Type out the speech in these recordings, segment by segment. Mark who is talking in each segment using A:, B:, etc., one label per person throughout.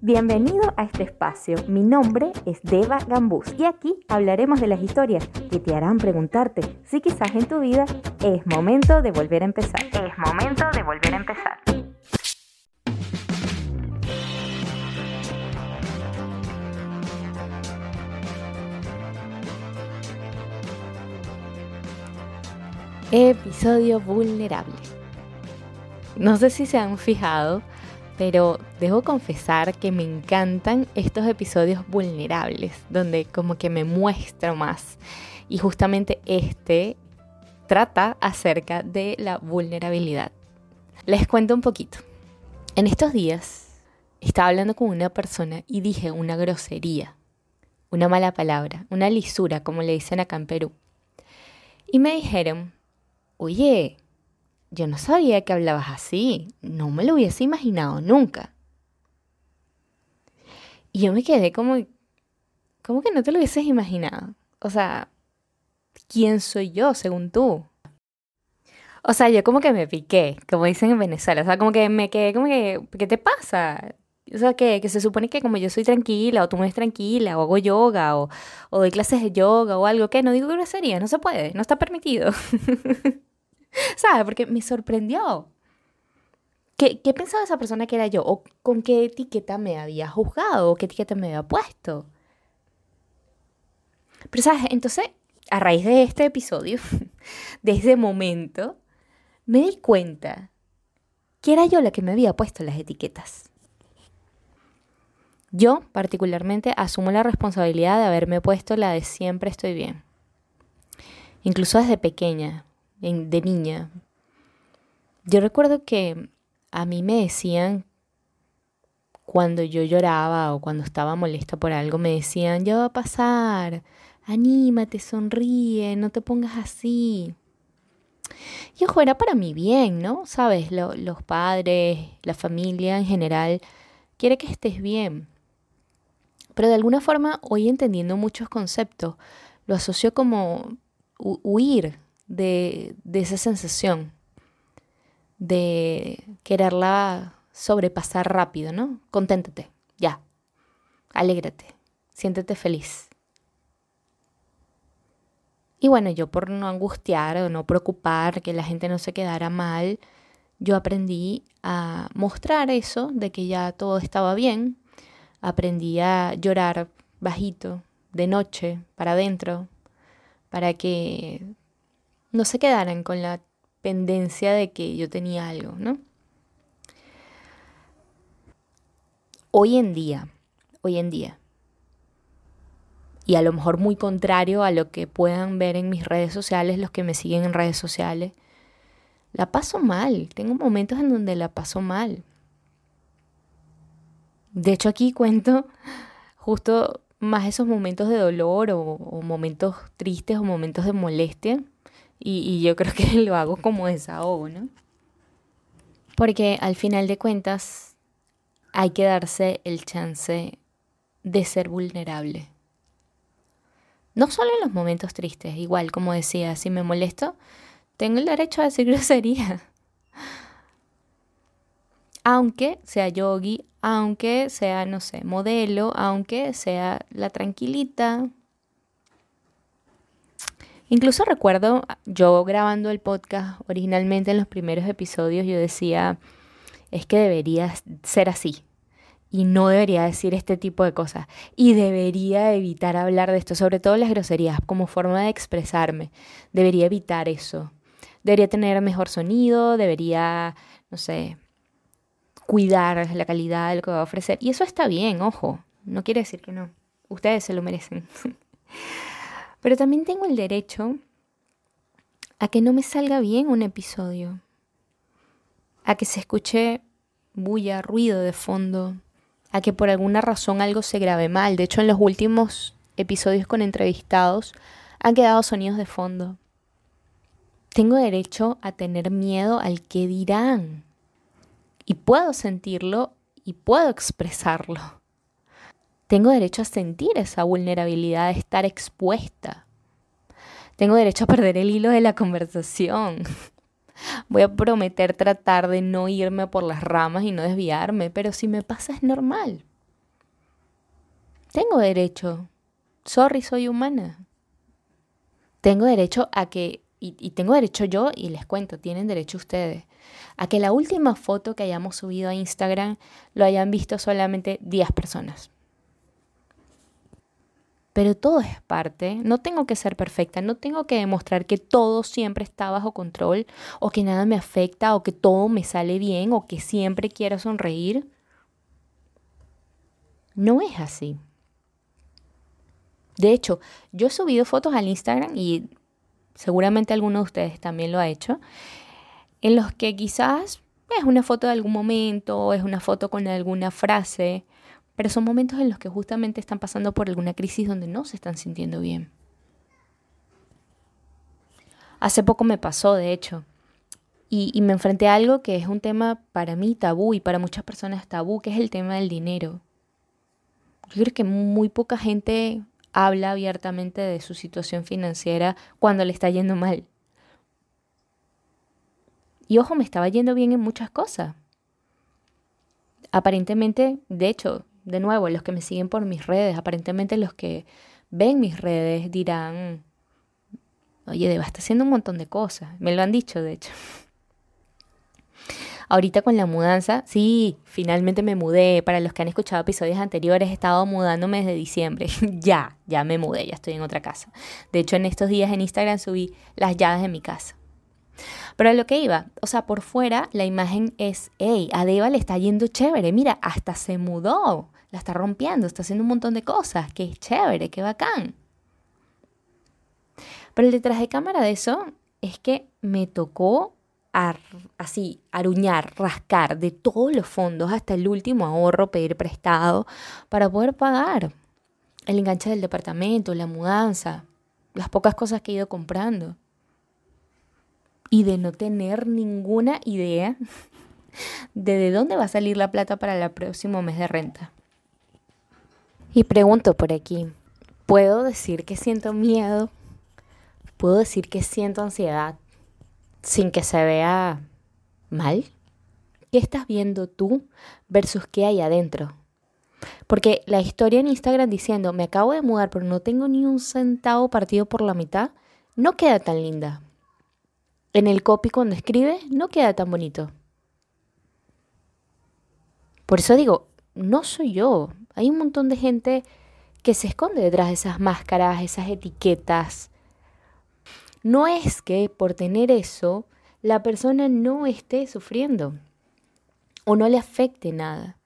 A: Bienvenido a este espacio. Mi nombre es Deva Gambús y aquí hablaremos de las historias que te harán preguntarte si quizás en tu vida es momento de volver a empezar.
B: Es momento de volver a empezar.
A: Episodio vulnerable. No sé si se han fijado, pero debo confesar que me encantan estos episodios vulnerables, donde como que me muestro más. Y justamente este trata acerca de la vulnerabilidad. Les cuento un poquito. En estos días estaba hablando con una persona y dije una grosería, una mala palabra, una lisura, como le dicen acá en Perú. Y me dijeron, oye, yo no sabía que hablabas así, no me lo hubiese imaginado nunca. Y yo me quedé como, ¿cómo que no te lo hubieses imaginado? O sea, ¿quién soy yo según tú? O sea, yo como que me piqué, como dicen en Venezuela, o sea, como que me quedé como que, ¿qué te pasa? O sea, que, se supone que como yo soy tranquila, o tú me ves tranquila, o hago yoga, o, doy clases de yoga, o algo, que no digo grosería, no se puede, no está permitido. ¿Sabes? Porque me sorprendió. ¿Qué, ¿Qué, pensaba esa persona que era yo? ¿O con qué etiqueta me había juzgado? ¿O qué etiqueta me había puesto? Pero, ¿sabes? Entonces, a raíz de este episodio, de ese momento, me di cuenta que era yo la que me había puesto las etiquetas. Yo, particularmente, asumo la responsabilidad de haberme puesto la de siempre estoy bien. Incluso desde pequeña, de niña. Yo recuerdo que a mí me decían, cuando yo lloraba o cuando estaba molesta por algo, me decían, ya va a pasar, anímate, sonríe, no te pongas así. Y ojo, era para mi bien, ¿no? Sabes, los padres, la familia en general, quiere que estés bien. Pero de alguna forma, hoy entendiendo muchos conceptos, lo asocio como huir de, esa sensación de quererla sobrepasar rápido, ¿no? Conténtate, ya. Alégrate, siéntete feliz. Y bueno, yo por no angustiar o no preocupar que la gente no se quedara mal, yo aprendí a mostrar eso de que ya todo estaba bien. Aprendí a llorar bajito, de noche, para adentro, para que no se quedaran con la pendencia de que yo tenía algo, ¿no? Hoy en día, hoy en día, y a lo mejor muy contrario a lo que puedan ver en mis redes sociales, los que me siguen en redes sociales, la paso mal, tengo momentos en donde la paso mal. De hecho aquí cuento justo más esos momentos de dolor o, o momentos tristes o momentos de molestia y, yo creo que lo hago como desahogo, ¿no? Porque al final de cuentas hay que darse el chance de ser vulnerable. No solo en los momentos tristes, igual como decía, si me molesto, tengo el derecho a decir grosería. Aunque sea yogi, aunque sea, no sé, modelo, aunque sea la tranquilita, Incluso recuerdo yo grabando el podcast originalmente en los primeros episodios, yo decía, es que debería ser así y no debería decir este tipo de cosas y debería evitar hablar de esto, sobre todo las groserías como forma de expresarme. Debería evitar eso. Debería tener mejor sonido, debería, no sé, cuidar la calidad de lo que va a ofrecer. Y eso está bien, ojo, no quiere decir que no. Ustedes se lo merecen. Pero también tengo el derecho a que no me salga bien un episodio, a que se escuche bulla, ruido de fondo, a que por alguna razón algo se grabe mal. De hecho, en los últimos episodios con entrevistados han quedado sonidos de fondo. Tengo derecho a tener miedo al que dirán. Y puedo sentirlo y puedo expresarlo. Tengo derecho a sentir esa vulnerabilidad de estar expuesta. Tengo derecho a perder el hilo de la conversación. Voy a prometer tratar de no irme por las ramas y no desviarme, pero si me pasa es normal. Tengo derecho. Sorry, soy humana. Tengo derecho a que, y, y, tengo derecho yo, y les cuento, tienen derecho ustedes, a que la última foto que hayamos subido a Instagram lo hayan visto solamente 10 personas pero todo es parte. No tengo que ser perfecta, no tengo que demostrar que todo siempre está bajo control o que nada me afecta o que todo me sale bien o que siempre quiero sonreír. No es así. De hecho, yo he subido fotos al Instagram y seguramente alguno de ustedes también lo ha hecho, en los que quizás es una foto de algún momento, es una foto con alguna frase, pero son momentos en los que justamente están pasando por alguna crisis donde no se están sintiendo bien. Hace poco me pasó, de hecho, y, me enfrenté a algo que es un tema para mí tabú y para muchas personas tabú, que es el tema del dinero. Yo creo que muy poca gente habla abiertamente de su situación financiera cuando le está yendo mal. Y ojo, me estaba yendo bien en muchas cosas. Aparentemente, de hecho, de nuevo, los que me siguen por mis redes, aparentemente los que ven mis redes dirán, oye, Deba está haciendo un montón de cosas. Me lo han dicho, de hecho. Ahorita con la mudanza, sí, finalmente me mudé. Para los que han escuchado episodios anteriores, he estado mudándome desde diciembre. ya, ya me mudé, ya estoy en otra casa. De hecho, en estos días en Instagram subí las llaves de mi casa. Pero a lo que iba, o sea, por fuera la imagen es, hey, a Deva le está yendo chévere, mira, hasta se mudó la está rompiendo, está haciendo un montón de cosas, que chévere, que bacán. Pero el detrás de cámara de eso es que me tocó así, aruñar, rascar de todos los fondos hasta el último ahorro, pedir prestado para poder pagar el enganche del departamento, la mudanza, las pocas cosas que he ido comprando. Y de no tener ninguna idea de de dónde va a salir la plata para el próximo mes de renta. Y pregunto por aquí, ¿puedo decir que siento miedo? ¿Puedo decir que siento ansiedad sin que se vea mal? ¿Qué estás viendo tú versus qué hay adentro? Porque la historia en Instagram diciendo, me acabo de mudar pero no tengo ni un centavo partido por la mitad, no queda tan linda. En el copy cuando escribe, no queda tan bonito. Por eso digo, no soy yo, hay un montón de gente que se esconde detrás de esas máscaras, esas etiquetas. No es que por tener eso la persona no esté sufriendo o no le afecte nada.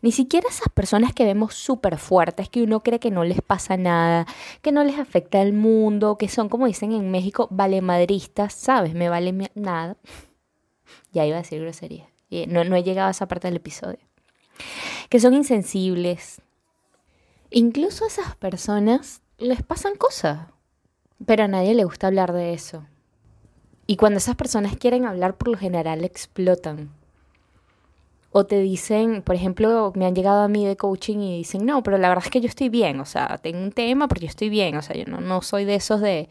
A: Ni siquiera esas personas que vemos súper fuertes, que uno cree que no les pasa nada, que no les afecta el mundo, que son, como dicen en México, valemadristas, ¿sabes? Me vale nada. Ya iba a decir grosería. No, no he llegado a esa parte del episodio que son insensibles. Incluso a esas personas les pasan cosas, pero a nadie le gusta hablar de eso. Y cuando esas personas quieren hablar, por lo general explotan. O te dicen, por ejemplo, me han llegado a mí de coaching y dicen, no, pero la verdad es que yo estoy bien, o sea, tengo un tema porque yo estoy bien, o sea, yo no, no soy de esos de,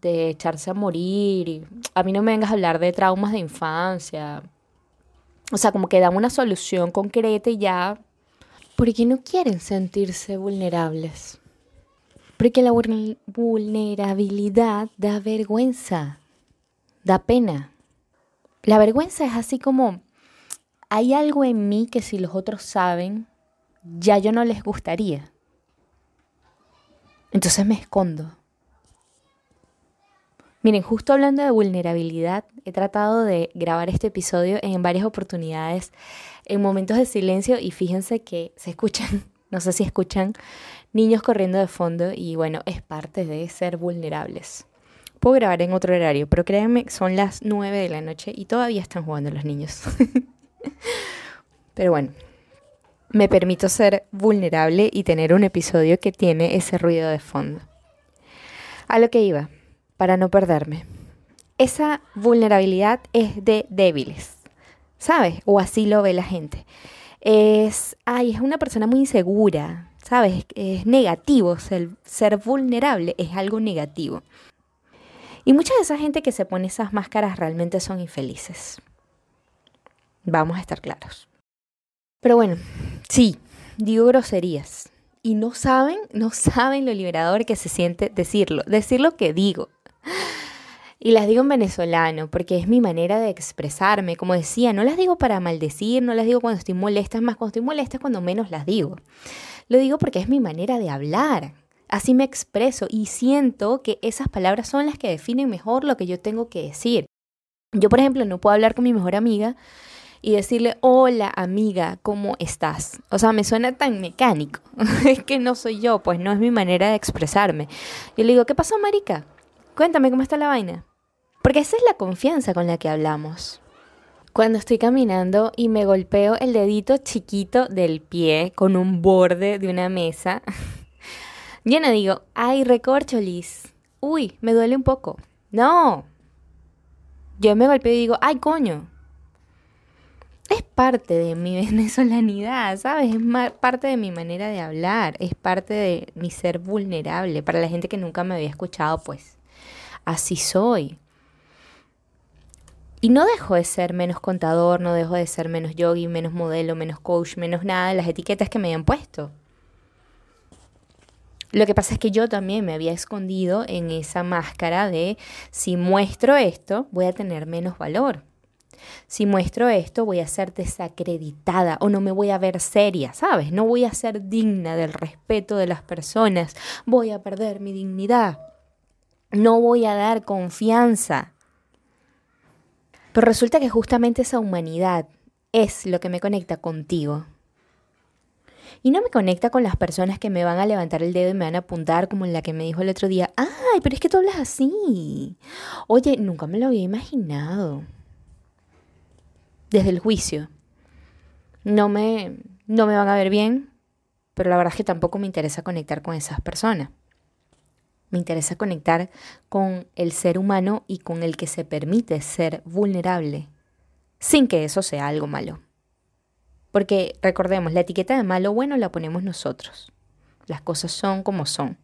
A: de echarse a morir. A mí no me vengas a hablar de traumas de infancia. O sea, como que dan una solución concreta y ya porque no quieren sentirse vulnerables. Porque la vulnerabilidad da vergüenza, da pena. La vergüenza es así como, hay algo en mí que si los otros saben, ya yo no les gustaría. Entonces me escondo. Miren, justo hablando de vulnerabilidad, he tratado de grabar este episodio en varias oportunidades, en momentos de silencio y fíjense que se escuchan, no sé si escuchan, niños corriendo de fondo y bueno, es parte de ser vulnerables. Puedo grabar en otro horario, pero créanme, son las 9 de la noche y todavía están jugando los niños. pero bueno, me permito ser vulnerable y tener un episodio que tiene ese ruido de fondo. A lo que iba para no perderme. Esa vulnerabilidad es de débiles, ¿sabes? O así lo ve la gente. Es, ay, es una persona muy insegura, ¿sabes? Es negativo, ser, ser vulnerable es algo negativo. Y mucha de esa gente que se pone esas máscaras realmente son infelices. Vamos a estar claros. Pero bueno, sí, digo groserías. Y no saben, no saben lo liberador que se siente decirlo, decir lo que digo. Y las digo en venezolano, porque es mi manera de expresarme. Como decía, no las digo para maldecir, no las digo cuando estoy molesta, es más, cuando estoy molesta es cuando menos las digo. Lo digo porque es mi manera de hablar. Así me expreso y siento que esas palabras son las que definen mejor lo que yo tengo que decir. Yo, por ejemplo, no puedo hablar con mi mejor amiga y decirle, hola amiga, ¿cómo estás? O sea, me suena tan mecánico. es que no soy yo, pues no es mi manera de expresarme. Yo le digo, ¿qué pasó, marica? Cuéntame cómo está la vaina. Porque esa es la confianza con la que hablamos. Cuando estoy caminando y me golpeo el dedito chiquito del pie con un borde de una mesa, yo no digo, ay, recorcholis, uy, me duele un poco. No. Yo me golpeo y digo, ay, coño. Es parte de mi venezolanidad, ¿sabes? Es parte de mi manera de hablar, es parte de mi ser vulnerable. Para la gente que nunca me había escuchado, pues así soy. Y no dejo de ser menos contador, no dejo de ser menos yogi, menos modelo, menos coach, menos nada de las etiquetas que me habían puesto. Lo que pasa es que yo también me había escondido en esa máscara de si muestro esto, voy a tener menos valor. Si muestro esto, voy a ser desacreditada o no me voy a ver seria, ¿sabes? No voy a ser digna del respeto de las personas, voy a perder mi dignidad. No voy a dar confianza. Pero resulta que justamente esa humanidad es lo que me conecta contigo. Y no me conecta con las personas que me van a levantar el dedo y me van a apuntar como la que me dijo el otro día, ay, pero es que tú hablas así. Oye, nunca me lo había imaginado. Desde el juicio. No me, no me van a ver bien, pero la verdad es que tampoco me interesa conectar con esas personas. Me interesa conectar con el ser humano y con el que se permite ser vulnerable, sin que eso sea algo malo. Porque recordemos, la etiqueta de malo bueno la ponemos nosotros. Las cosas son como son.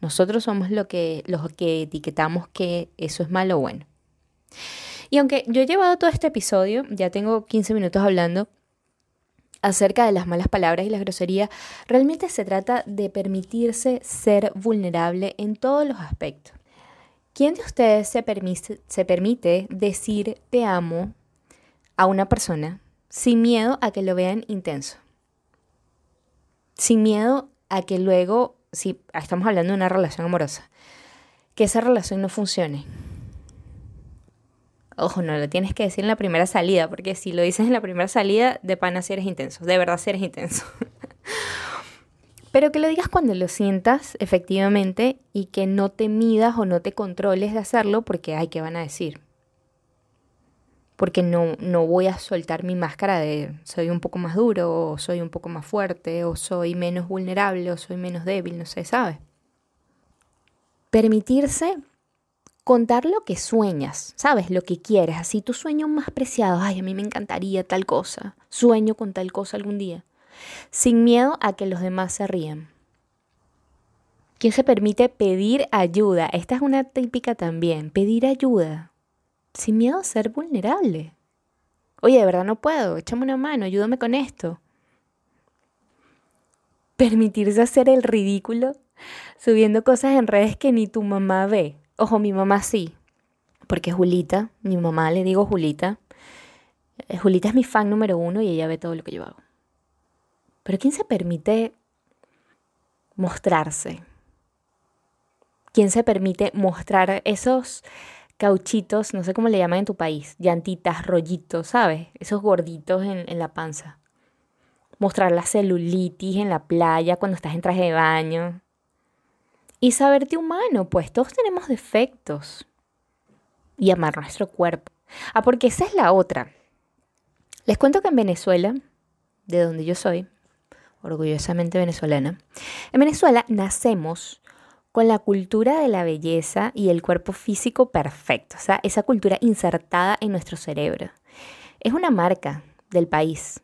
A: Nosotros somos lo que, los que etiquetamos que eso es malo o bueno. Y aunque yo he llevado todo este episodio, ya tengo 15 minutos hablando, acerca de las malas palabras y la grosería, realmente se trata de permitirse ser vulnerable en todos los aspectos. ¿Quién de ustedes se permite, se permite decir te amo a una persona sin miedo a que lo vean intenso? Sin miedo a que luego, si estamos hablando de una relación amorosa, que esa relación no funcione Ojo, no lo tienes que decir en la primera salida, porque si lo dices en la primera salida, de pana si eres intenso, de verdad si eres intenso. Pero que lo digas cuando lo sientas efectivamente y que no te midas o no te controles de hacerlo porque, ay, ¿qué van a decir? Porque no, no voy a soltar mi máscara de soy un poco más duro o soy un poco más fuerte o soy menos vulnerable o soy menos débil, no sé, ¿sabes? Permitirse contar lo que sueñas, ¿sabes? Lo que quieres, así tu sueño más preciado, ay, a mí me encantaría tal cosa, sueño con tal cosa algún día, sin miedo a que los demás se rían. ¿Quién se permite pedir ayuda? Esta es una típica también, pedir ayuda, sin miedo a ser vulnerable. Oye, de verdad no puedo, échame una mano, ayúdame con esto. Permitirse hacer el ridículo subiendo cosas en redes que ni tu mamá ve. Ojo, mi mamá sí, porque Julita, mi mamá le digo Julita. Eh, Julita es mi fan número uno y ella ve todo lo que yo hago. Pero ¿quién se permite mostrarse? ¿Quién se permite mostrar esos cauchitos, no sé cómo le llaman en tu país, llantitas, rollitos, ¿sabes? Esos gorditos en, en la panza. Mostrar la celulitis en la playa cuando estás en traje de baño y saberte humano, pues todos tenemos defectos. Y amar nuestro cuerpo. Ah, porque esa es la otra. Les cuento que en Venezuela, de donde yo soy, orgullosamente venezolana, en Venezuela nacemos con la cultura de la belleza y el cuerpo físico perfecto, o sea, esa cultura insertada en nuestro cerebro. Es una marca del país,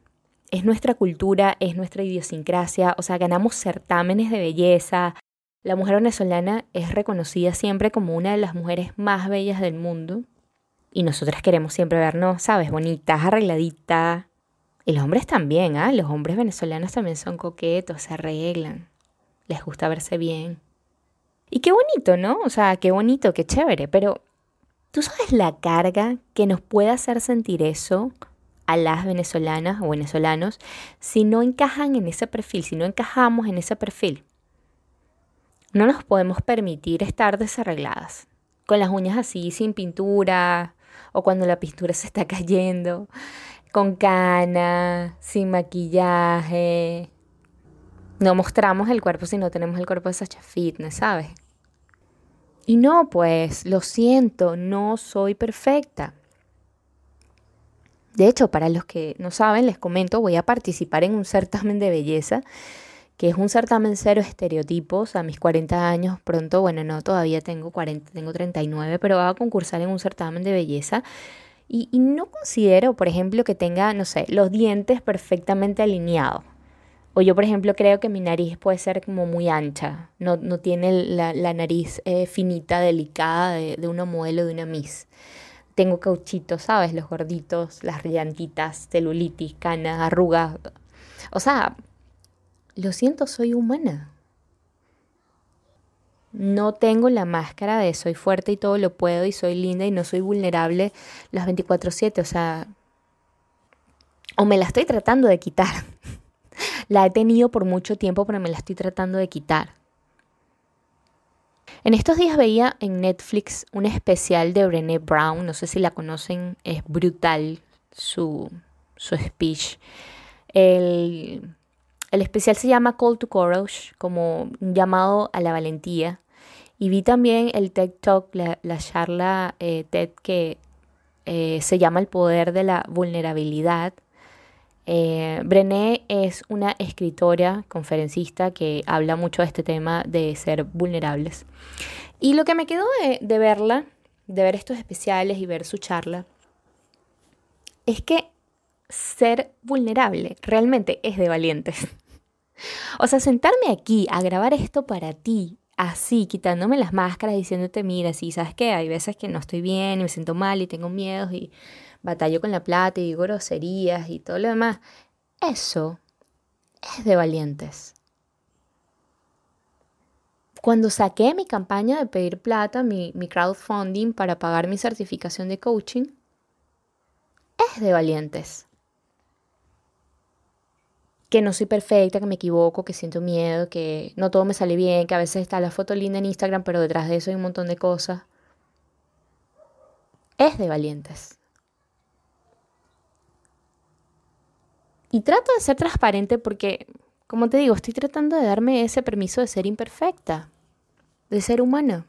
A: es nuestra cultura, es nuestra idiosincrasia, o sea, ganamos certámenes de belleza, La mujer venezolana es reconocida siempre como una de las mujeres más bellas del mundo. Y nosotras queremos siempre vernos, ¿sabes? Bonitas, arregladitas. Y los hombres también, ¿ah? Los hombres venezolanos también son coquetos, se arreglan. Les gusta verse bien. Y qué bonito, ¿no? O sea, qué bonito, qué chévere. Pero, ¿tú sabes la carga que nos puede hacer sentir eso a las venezolanas o venezolanos si no encajan en ese perfil, si no encajamos en ese perfil? No nos podemos permitir estar desarregladas, con las uñas así, sin pintura, o cuando la pintura se está cayendo, con cana, sin maquillaje. No mostramos el cuerpo si no tenemos el cuerpo de Sacha Fitness, ¿sabes? Y no, pues, lo siento, no soy perfecta. De hecho, para los que no saben, les comento, voy a participar en un certamen de belleza que es un certamen cero estereotipos a mis 40 años pronto, bueno, no, todavía tengo 40, tengo 39, pero voy a concursar en un certamen de belleza. Y, no considero, por ejemplo, que tenga, no sé, los dientes perfectamente alineados. O yo, por ejemplo, creo que mi nariz puede ser como muy ancha, no, no tiene la, nariz eh, finita, delicada de, de una modelo de una Miss. Tengo cauchitos, ¿sabes? Los gorditos, las llantitas, celulitis, canas, arrugas. O sea, lo siento, soy humana. No tengo la máscara de soy fuerte y todo lo puedo y soy linda y no soy vulnerable las 24/7, o sea, o me la estoy tratando de quitar. la he tenido por mucho tiempo, pero me la estoy tratando de quitar. En estos días veía en Netflix un especial de Brené Brown, no sé si la conocen, es brutal su, su speech. El, el especial se llama Call to Courage, como un llamado a la valentía. Y vi también el TED Talk, la, charla eh, TED que eh, se llama El poder de la vulnerabilidad. Eh, Brené es una escritora, conferencista que habla mucho de este tema de ser vulnerables. Y lo que me quedó de, de verla, de ver estos especiales y ver su charla, es que ser vulnerable realmente es de valientes. O sea, sentarme aquí a grabar esto para ti, así, quitándome las máscaras, diciéndote, mira, sí, sabes qué, hay veces que no estoy bien y me siento mal y tengo miedos y batallo con la plata y digo groserías y todo lo demás. Eso es de valientes. Cuando saqué mi campaña de pedir plata, mi, mi crowdfunding para pagar mi certificación de coaching, es de valientes que no soy perfecta, que me equivoco, que siento miedo, que no todo me sale bien, que a veces está la foto linda en Instagram, pero detrás de eso hay un montón de cosas. Es de valientes. Y trato de ser transparente porque, como te digo, estoy tratando de darme ese permiso de ser imperfecta, de ser humana,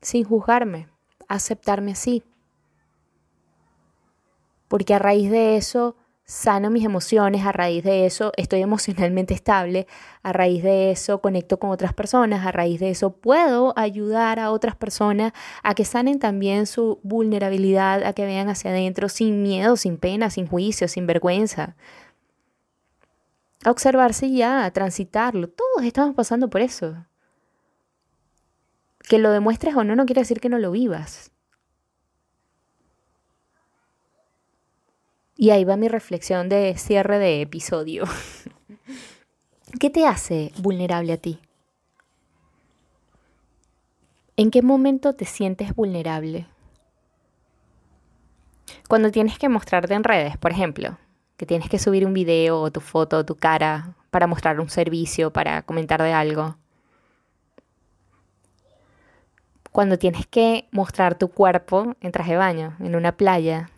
A: sin juzgarme, aceptarme así. Porque a raíz de eso sano mis emociones, a raíz de eso estoy emocionalmente estable, a raíz de eso conecto con otras personas, a raíz de eso puedo ayudar a otras personas a que sanen también su vulnerabilidad, a que vean hacia adentro sin miedo, sin pena, sin juicio, sin vergüenza. A observarse ya, a transitarlo. Todos estamos pasando por eso. Que lo demuestres o no no quiere decir que no lo vivas. Y ahí va mi reflexión de cierre de episodio. ¿Qué te hace vulnerable a ti? ¿En qué momento te sientes vulnerable? Cuando tienes que mostrarte en redes, por ejemplo, que tienes que subir un video o tu foto o tu cara para mostrar un servicio, para comentar de algo. Cuando tienes que mostrar tu cuerpo en traje de baño, en una playa,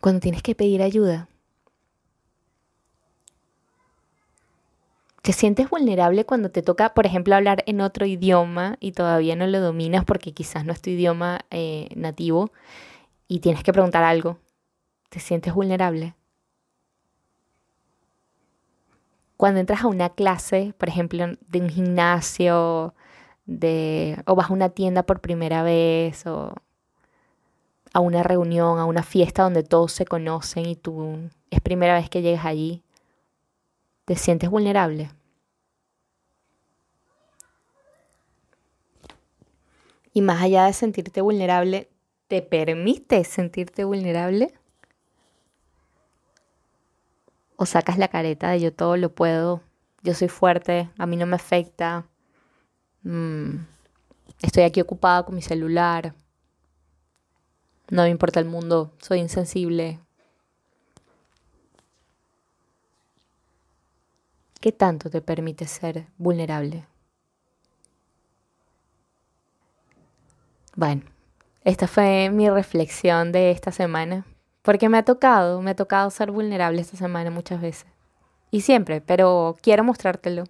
A: cuando tienes que pedir ayuda. Te sientes vulnerable cuando te toca, por ejemplo, hablar en otro idioma y todavía no lo dominas porque quizás no es tu idioma eh, nativo y tienes que preguntar algo. Te sientes vulnerable. Cuando entras a una clase, por ejemplo, de un gimnasio, de, o vas a una tienda por primera vez, o a una reunión, a una fiesta donde todos se conocen y tú es primera vez que llegas allí, te sientes vulnerable. Y más allá de sentirte vulnerable, ¿te permite sentirte vulnerable? ¿O sacas la careta de yo todo lo puedo, yo soy fuerte, a mí no me afecta, mm, estoy aquí ocupada con mi celular? No me importa el mundo, soy insensible? ¿Qué tanto te permite ser vulnerable? Bueno, esta fue mi reflexión de esta semana, porque me ha tocado, me ha tocado ser vulnerable esta semana muchas veces. Y siempre, pero quiero mostrártelo.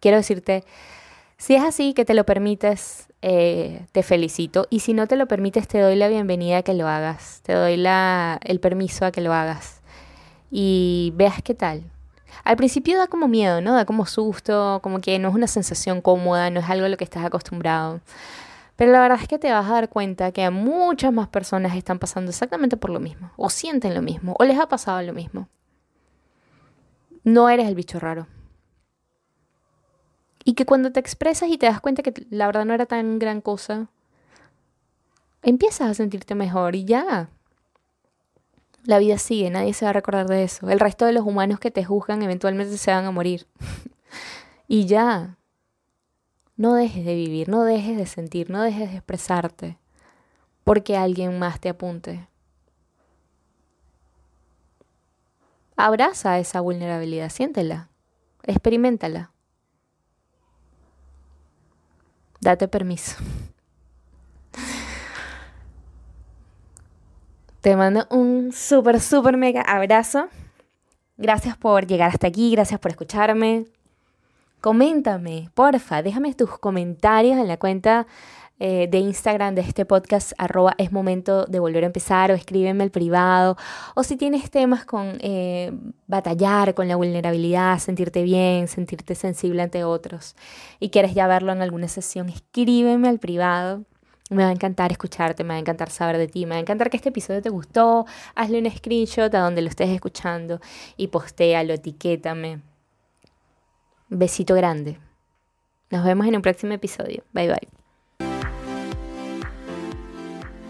A: Quiero decirte, si es así que te lo permites, eh, te felicito. Y si no te lo permites, te doy la bienvenida a que lo hagas. Te doy la, el permiso a que lo hagas. Y veas qué tal. Al principio da como miedo, ¿no? Da como susto, como que no es una sensación cómoda, no es algo a lo que estás acostumbrado. Pero la verdad es que te vas a dar cuenta que a muchas más personas están pasando exactamente por lo mismo, o sienten lo mismo, o les ha pasado lo mismo. No eres el bicho raro. Y que cuando te expresas y te das cuenta que la verdad no era tan gran cosa, empiezas a sentirte mejor y ya. La vida sigue, nadie se va a recordar de eso. El resto de los humanos que te juzgan eventualmente se van a morir. y ya. No dejes de vivir, no dejes de sentir, no dejes de expresarte porque alguien más te apunte. Abraza esa vulnerabilidad, siéntela, experimentala. Date permiso. Te mando un súper, súper mega abrazo. Gracias por llegar hasta aquí, gracias por escucharme. Coméntame, porfa, déjame tus comentarios en la cuenta eh, de Instagram de este podcast, es momento de volver a empezar, o escríbeme al privado, o si tienes temas con eh, batallar con la vulnerabilidad, sentirte bien, sentirte sensible ante otros, y quieres ya verlo en alguna sesión, escríbeme al privado. Me va a encantar escucharte, me va a encantar saber de ti, me va a encantar que este episodio te gustó. Hazle un screenshot a donde lo estés escuchando y postéalo, etiquétame. Besito grande. Nos vemos en un próximo episodio. Bye bye.